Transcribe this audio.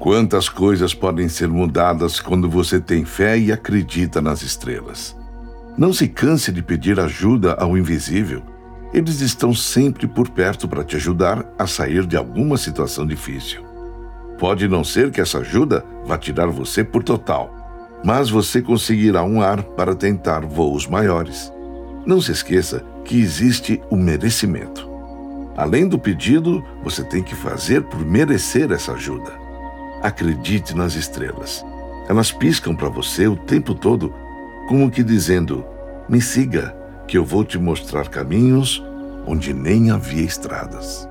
Quantas coisas podem ser mudadas quando você tem fé e acredita nas estrelas? Não se canse de pedir ajuda ao invisível. Eles estão sempre por perto para te ajudar a sair de alguma situação difícil. Pode não ser que essa ajuda vá tirar você por total, mas você conseguirá um ar para tentar voos maiores. Não se esqueça que existe o merecimento. Além do pedido, você tem que fazer por merecer essa ajuda. Acredite nas estrelas. Elas piscam para você o tempo todo, como que dizendo: Me siga, que eu vou te mostrar caminhos onde nem havia estradas.